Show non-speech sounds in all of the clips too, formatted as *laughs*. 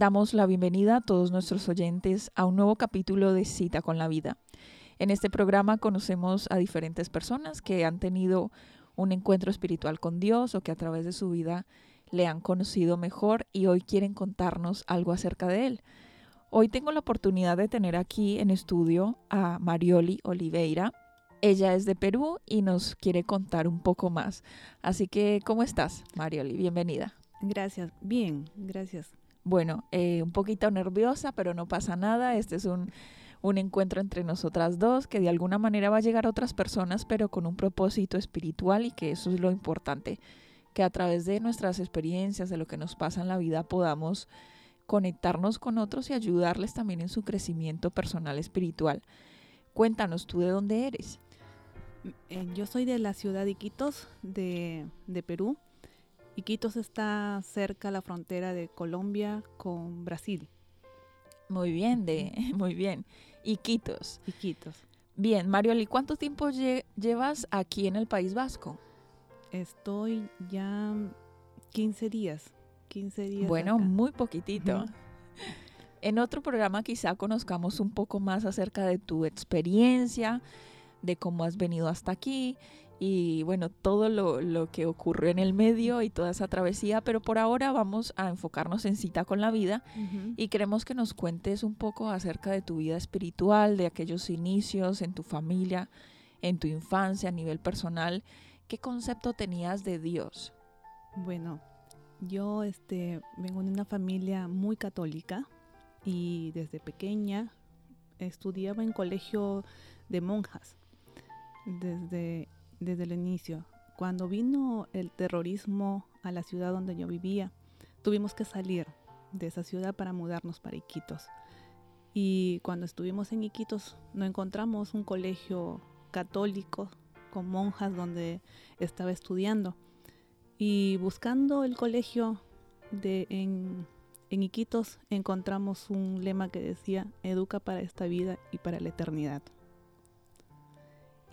Damos la bienvenida a todos nuestros oyentes a un nuevo capítulo de Cita con la Vida. En este programa conocemos a diferentes personas que han tenido un encuentro espiritual con Dios o que a través de su vida le han conocido mejor y hoy quieren contarnos algo acerca de él. Hoy tengo la oportunidad de tener aquí en estudio a Marioli Oliveira. Ella es de Perú y nos quiere contar un poco más. Así que, ¿cómo estás, Marioli? Bienvenida. Gracias, bien, gracias. Bueno, eh, un poquito nerviosa, pero no pasa nada. Este es un, un encuentro entre nosotras dos que de alguna manera va a llegar a otras personas, pero con un propósito espiritual y que eso es lo importante, que a través de nuestras experiencias, de lo que nos pasa en la vida, podamos conectarnos con otros y ayudarles también en su crecimiento personal espiritual. Cuéntanos tú de dónde eres. Eh, yo soy de la ciudad de Iquitos, de, de Perú. Iquitos está cerca a la frontera de Colombia con Brasil. Muy bien, de, *laughs* muy bien. Iquitos. Iquitos. Bien, Marioli, ¿cuánto tiempo lle- llevas aquí en el País Vasco? Estoy ya 15 días. 15 días. Bueno, acá. muy poquitito. *laughs* En otro programa quizá conozcamos un poco más acerca de tu experiencia, de cómo has venido hasta aquí y bueno, todo lo, lo que ocurrió en el medio y toda esa travesía, pero por ahora vamos a enfocarnos en cita con la vida y queremos que nos cuentes un poco acerca de tu vida espiritual, de aquellos inicios en tu familia, en tu infancia, a nivel personal. ¿Qué concepto tenías de Dios? Bueno, yo este, vengo de una familia muy católica y desde pequeña estudiaba en colegio de monjas desde, desde el inicio. Cuando vino el terrorismo a la ciudad donde yo vivía, tuvimos que salir de esa ciudad para mudarnos para Iquitos. Y cuando estuvimos en Iquitos no encontramos un colegio católico con monjas donde estaba estudiando. Y buscando el colegio de, en, en Iquitos encontramos un lema que decía, educa para esta vida y para la eternidad.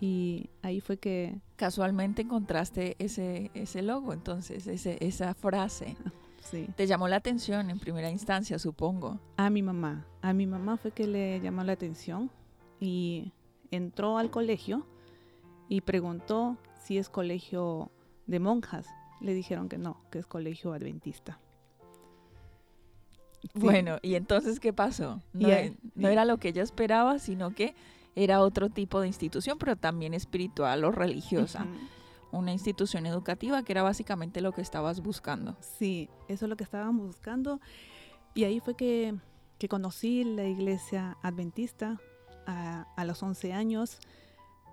Y ahí fue que, Casualmente encontraste ese, ese logo, entonces, ese, esa frase. *laughs* sí, Te llamó la atención en primera instancia, supongo. a mi mamá, a mi mamá fue que le llamó la atención y entró al colegio y preguntó si es colegio de monjas. Le dijeron que no, que es colegio adventista. Sí. Bueno, ¿y entonces qué pasó? No, e- no era lo que ella esperaba, sino que era otro tipo de institución, pero también espiritual o religiosa. Una institución educativa que era básicamente lo que estabas buscando. Sí, eso es lo que estábamos buscando. Y ahí fue que, que conocí la iglesia adventista a, a los 11 años,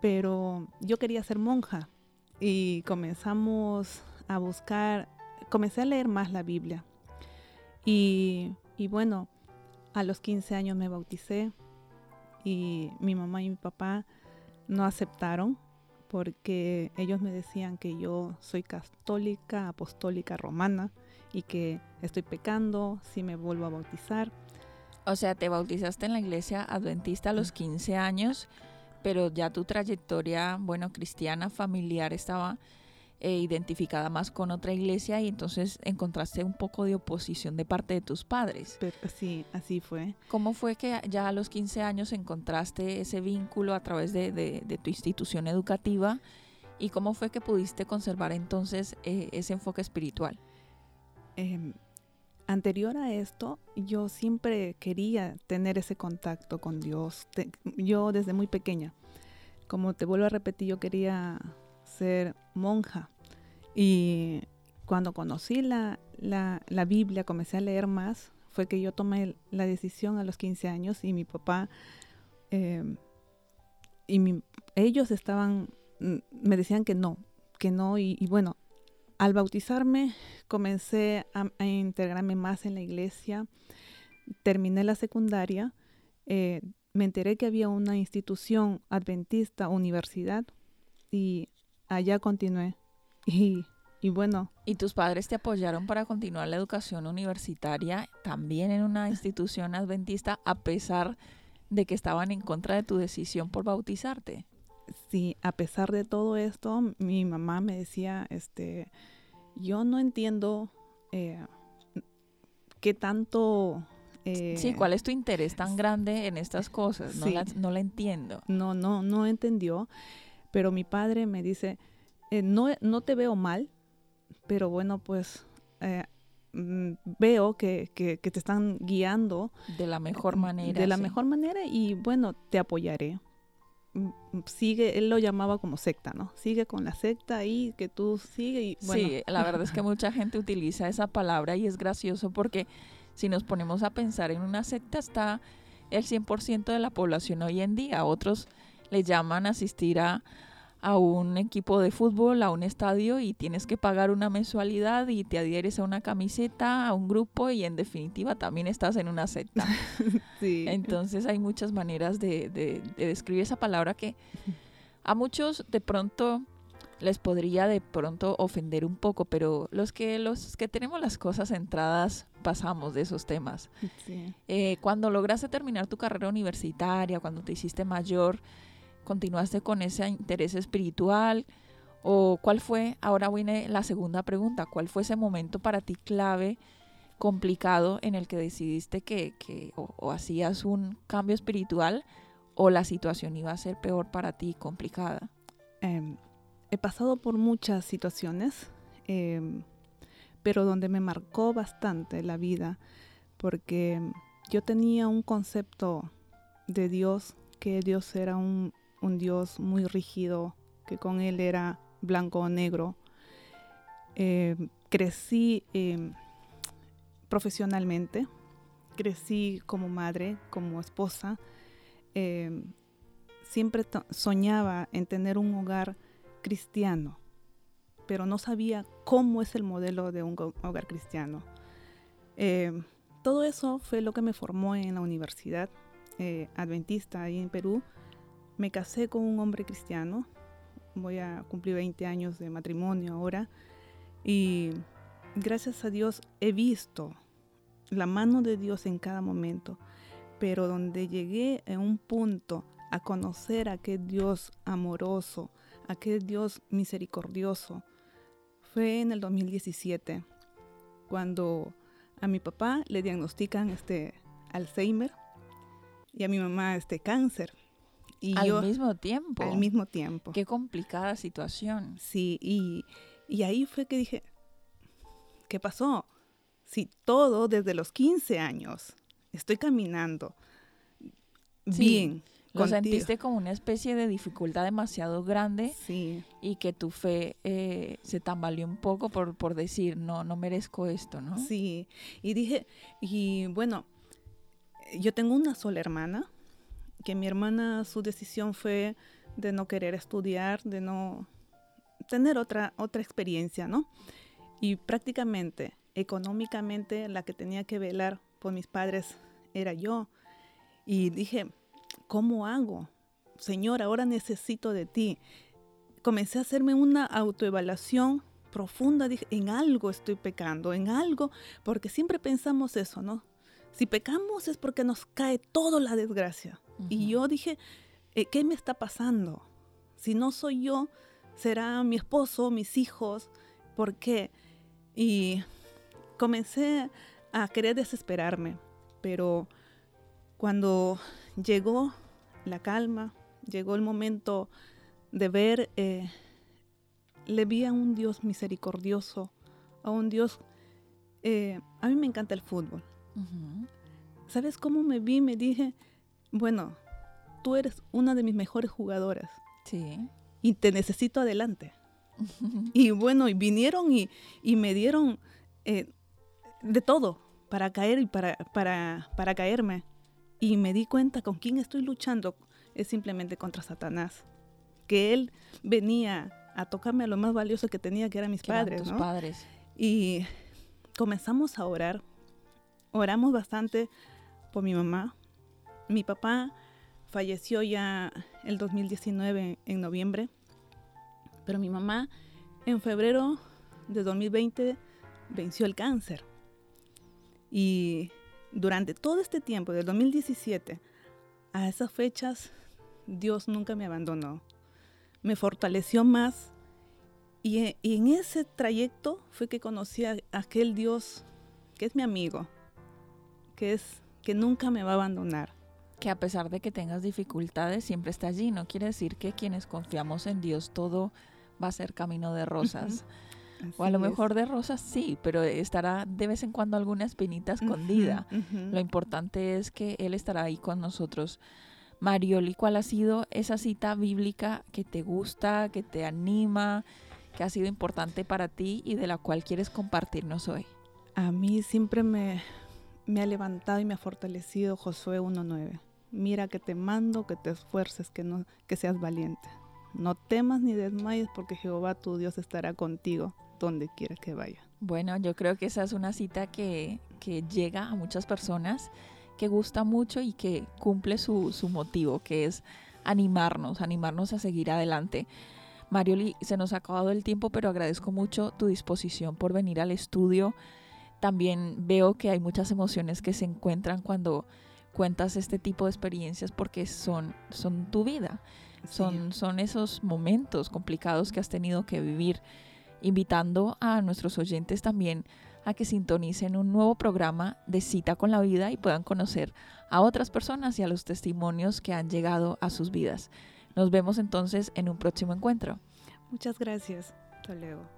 pero yo quería ser monja y comenzamos a buscar, comencé a leer más la Biblia. Y, y bueno, a los 15 años me bauticé y mi mamá y mi papá no aceptaron porque ellos me decían que yo soy católica, apostólica romana y que estoy pecando si me vuelvo a bautizar. O sea, te bautizaste en la iglesia adventista a los 15 años, pero ya tu trayectoria, bueno, cristiana, familiar, estaba eh, identificada más con otra iglesia y entonces encontraste un poco de oposición de parte de tus padres. Pero sí, así fue. ¿Cómo fue que ya a los 15 años encontraste ese vínculo a través de, de- de tu institución educativa? ¿Y cómo fue que pudiste conservar entonces eh, ese enfoque espiritual? Em, anterior a esto, yo siempre quería tener ese contacto con Dios. Te- yo desde muy pequeña como te vuelvo a repetir, yo quería ser monja. Y cuando conocí la, la, Biblia, comencé a leer más, fue que yo tomé la decisión a los 15 años y mi papá em, y ellos estaban, mm, me decían que no, que no, y, bueno, al bautizarme comencé a, integrarme más en la iglesia, terminé la secundaria, eh, me enteré que había una institución adventista, universidad, y allá continué. *laughs* Y, y, bueno. ¿Y tus padres te apoyaron para continuar la educación universitaria también en una institución adventista a pesar de que estaban en contra de tu decisión por bautizarte? Sí, a pesar de todo esto, mi mamá me decía, este, yo no entiendo eh, qué tanto eh, sí, ¿cuál es tu interés tan grande en estas cosas? No, la, no la entiendo. No, no, no entendió. Pero mi padre me dice, eh, no, no te veo mal, pero bueno, pues eh, mm, veo que, que, te están guiando. De la mejor manera. De la mejor manera y bueno, te apoyaré. Mm, sigue, él lo llamaba como secta, ¿no? Sigue con la secta ahí, que tú sigue y bueno. Sí, la verdad es que *laughs* mucha gente utiliza esa palabra y es gracioso porque si nos ponemos a pensar en una secta, está el 100% de la población hoy en día. Otros le llaman asistir a, a un equipo de fútbol, a un estadio y tienes que pagar una mensualidad y te adhieres a una camiseta, a un grupo y en definitiva también estás en una secta. *laughs* Entonces hay muchas maneras de, de, de, describir esa palabra que a muchos de pronto les podría de pronto ofender un poco, pero los que los que tenemos las cosas centradas pasamos de esos temas. Eh, cuando lograste terminar tu carrera universitaria, cuando te hiciste mayor, continuaste con ese interés espiritual o cuál fue? Ahora viene la segunda pregunta. ¿Cuál fue ese momento para ti clave? complicado en el que decidiste que, que o, hacías un cambio espiritual o la situación iba a ser peor para ti, complicada? Em, he pasado por muchas situaciones, em, pero donde me marcó bastante la vida, porque yo tenía un concepto de Dios, que Dios era un, Dios muy rígido, que con Él era blanco o negro. Em, crecí em, profesionalmente, crecí como madre, como esposa. siempre soñaba en tener un hogar cristiano, pero no sabía cómo es el modelo de un hogar cristiano. Eh, todo eso fue lo que me formó en la universidad eh, adventista ahí en Perú. Me casé con un hombre cristiano, voy a cumplir 20 años de matrimonio ahora, y gracias a Dios he visto la mano de Dios en cada momento, pero donde llegué en un punto a conocer a aquel Dios amoroso, aquel Dios misericordioso. Fue en el 2017 cuando a mi papá le diagnostican este Alzheimer y a mi mamá este cáncer. Y al mismo tiempo. Al mismo tiempo. Qué complicada situación. Sí, y, y ahí fue que dije, ¿qué pasó? Si todo desde los 15 años estoy caminando bien lo sentiste como una especie de dificultad demasiado grande sí. y que tu fe eh, se tambaleó un poco por, por decir, no, no merezco esto, ¿no? Sí, y dije, y bueno, yo tengo una sola hermana, que mi hermana su decisión fue de no querer estudiar, de no tener otra, otra experiencia, ¿no? Y prácticamente, económicamente, la que tenía que velar por mis padres era yo. Y dije, ¿cómo hago? Señor, ahora necesito de ti. Comencé a hacerme una autoevaluación profunda, dije, en algo estoy pecando, en algo, porque siempre pensamos eso, ¿no? Si pecamos es porque nos cae toda la desgracia. Y yo dije, eh, ¿qué me está pasando? Si no soy yo, será mi esposo, mis hijos, ¿por qué? Y comencé a querer desesperarme, pero cuando llegó la calma, llegó el momento de ver, eh, le vi a un Dios misericordioso, a un Dios... Eh, a mí me encanta el fútbol. ¿Sabes cómo me vi? Me dije, bueno, tú eres una de mis mejores jugadoras Sí. Y te necesito adelante. y bueno, y vinieron y, me dieron eh, de todo para caer y para, para, para caerme. Y me di cuenta con quién estoy luchando es simplemente contra Satanás. Que él venía a tocarme a lo más valioso que tenía, que eran mis padres. tus padres. Y comenzamos a orar. Oramos bastante por mi mamá. Mi papá falleció ya el 2019 en noviembre, pero mi mamá en febrero de 2020 venció el cáncer. Y durante todo este tiempo, del 2017 a esas fechas, Dios nunca me abandonó. Me fortaleció más. Y, en ese trayecto fue que conocí a aquel Dios que es mi amigo, que es que nunca me va a abandonar. Que a pesar de que tengas dificultades, siempre está allí. No quiere decir que quienes confiamos en Dios todo va a ser camino de rosas. o a lo mejor de rosas sí, pero estará de vez en cuando alguna espinita escondida. Lo importante es que Él estará ahí con nosotros Marioli, ¿cuál ha sido esa cita bíblica que te gusta, que te anima, que ha sido importante para ti y de la cual quieres compartirnos hoy? A mí siempre me, me ha levantado y me ha fortalecido Josué 1.9. Mira que te mando, que te esfuerces, que, no, que seas valiente. No temas ni desmayes porque Jehová tu Dios estará contigo donde quiera que vaya. Bueno, yo creo que esa es una cita que, que llega a muchas personas que gusta mucho y que cumple su, motivo, que es animarnos, animarnos a seguir adelante. Marioli, se nos ha acabado el tiempo, pero agradezco mucho tu disposición por venir al estudio. También veo que hay muchas emociones que se encuentran cuando cuentas este tipo de experiencias porque son, son tu vida, son, son esos momentos complicados que has tenido que vivir, invitando a nuestros oyentes también a que sintonicen un nuevo programa de cita con la vida y puedan conocer a otras personas y a los testimonios que han llegado a sus vidas. Nos vemos entonces en un próximo encuentro. Muchas gracias. Hasta luego.